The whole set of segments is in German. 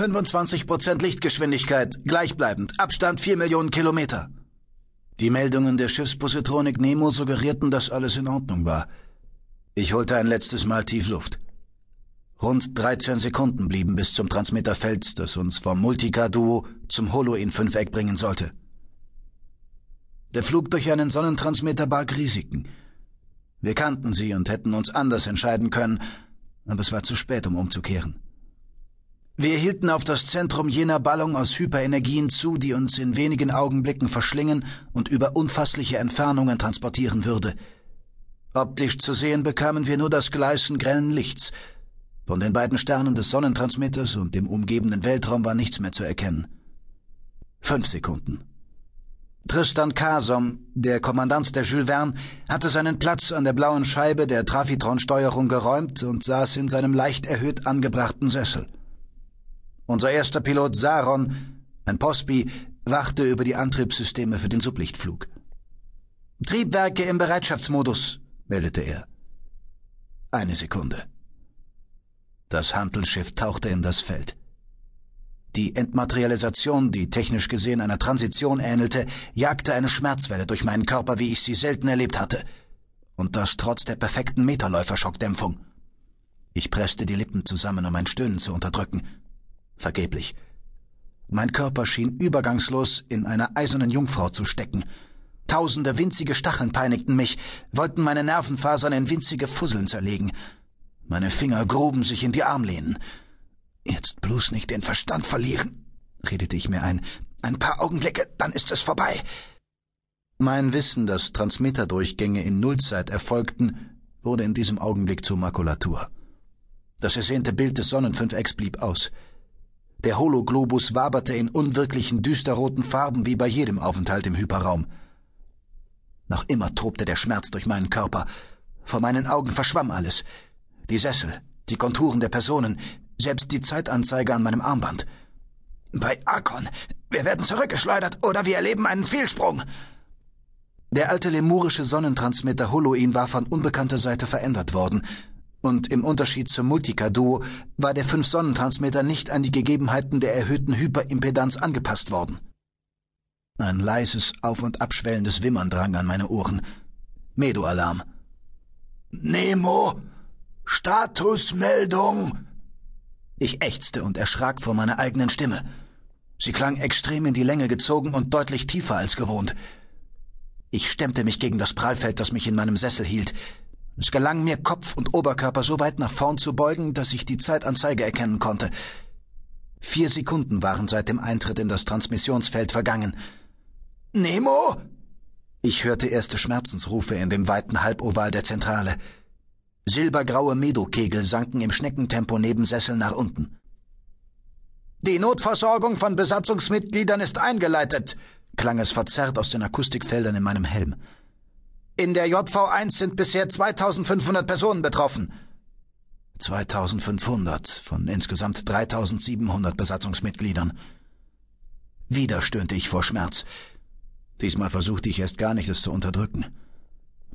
25 Prozent Lichtgeschwindigkeit, gleichbleibend, Abstand 4 Millionen Kilometer. Die Meldungen der Schiffspositronik Nemo suggerierten, dass alles in Ordnung war. Ich holte ein letztes Mal tief Luft. Rund 13 Sekunden blieben bis zum Transmitterfeld, das uns vom Multicar-Duo zum Holo-In-Fünfeck bringen sollte. Der Flug durch einen Sonnentransmitter barg Risiken. Wir kannten sie und hätten uns anders entscheiden können, aber es war zu spät, um umzukehren. Wir hielten auf das Zentrum jener Ballung aus Hyperenergien zu, die uns in wenigen Augenblicken verschlingen und über unfassliche Entfernungen transportieren würde. Optisch zu sehen bekamen wir nur das Gleißen grellen Lichts. Von den beiden Sternen des Sonnentransmitters und dem umgebenden Weltraum war nichts mehr zu erkennen. Fünf Sekunden. Tristan Kasom, der Kommandant der Jules Verne, hatte seinen Platz an der blauen Scheibe der Trafitron-Steuerung geräumt und saß in seinem leicht erhöht angebrachten Sessel. Unser erster Pilot Saron, ein Pospi, wachte über die Antriebssysteme für den Sublichtflug. Triebwerke im Bereitschaftsmodus, meldete er. Eine Sekunde. Das Handelsschiff tauchte in das Feld. Die Entmaterialisation, die technisch gesehen einer Transition ähnelte, jagte eine Schmerzwelle durch meinen Körper, wie ich sie selten erlebt hatte. Und das trotz der perfekten Meterläuferschockdämpfung. Ich presste die Lippen zusammen, um ein Stöhnen zu unterdrücken. Vergeblich. Mein Körper schien übergangslos in einer eisernen Jungfrau zu stecken. Tausende winzige Stacheln peinigten mich, wollten meine Nervenfasern in winzige Fusseln zerlegen. Meine Finger gruben sich in die Armlehnen. Jetzt bloß nicht den Verstand verlieren, redete ich mir ein. Ein paar Augenblicke, dann ist es vorbei. Mein Wissen, dass Transmitterdurchgänge in Nullzeit erfolgten, wurde in diesem Augenblick zur Makulatur. Das ersehnte Bild des Sonnenfünfecks blieb aus. Der Hologlobus waberte in unwirklichen düsterroten Farben wie bei jedem Aufenthalt im Hyperraum. Noch immer tobte der Schmerz durch meinen Körper. Vor meinen Augen verschwamm alles. Die Sessel, die Konturen der Personen, selbst die Zeitanzeige an meinem Armband. Bei Akon, wir werden zurückgeschleudert oder wir erleben einen Fehlsprung. Der alte lemurische Sonnentransmitter Holoin war von unbekannter Seite verändert worden, und im Unterschied zum Multica-Duo war der Fünf-Sonnentransmitter nicht an die Gegebenheiten der erhöhten Hyperimpedanz angepasst worden. Ein leises, auf- und abschwellendes Wimmern drang an meine Ohren. Medo-Alarm. Nemo! Statusmeldung! Ich ächzte und erschrak vor meiner eigenen Stimme. Sie klang extrem in die Länge gezogen und deutlich tiefer als gewohnt. Ich stemmte mich gegen das Prallfeld, das mich in meinem Sessel hielt. Es gelang mir, Kopf und Oberkörper so weit nach vorn zu beugen, dass ich die Zeitanzeige erkennen konnte. Vier Sekunden waren seit dem Eintritt in das Transmissionsfeld vergangen. Nemo! Ich hörte erste Schmerzensrufe in dem weiten Halboval der Zentrale. Silbergraue Medokegel sanken im Schneckentempo neben Sesseln nach unten. Die Notversorgung von Besatzungsmitgliedern ist eingeleitet, klang es verzerrt aus den Akustikfeldern in meinem Helm. In der JV1 sind bisher 2500 Personen betroffen. 2500 von insgesamt 3700 Besatzungsmitgliedern. Wieder stöhnte ich vor Schmerz. Diesmal versuchte ich erst gar nicht, es zu unterdrücken.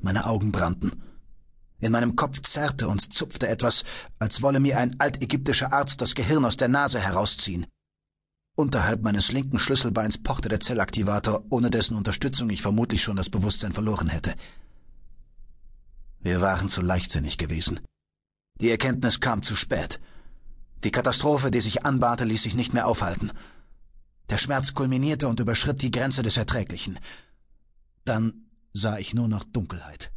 Meine Augen brannten. In meinem Kopf zerrte und zupfte etwas, als wolle mir ein altägyptischer Arzt das Gehirn aus der Nase herausziehen. Unterhalb meines linken Schlüsselbeins pochte der Zellaktivator, ohne dessen Unterstützung ich vermutlich schon das Bewusstsein verloren hätte. Wir waren zu leichtsinnig gewesen. Die Erkenntnis kam zu spät. Die Katastrophe, die sich anbahnte, ließ sich nicht mehr aufhalten. Der Schmerz kulminierte und überschritt die Grenze des Erträglichen. Dann sah ich nur noch Dunkelheit.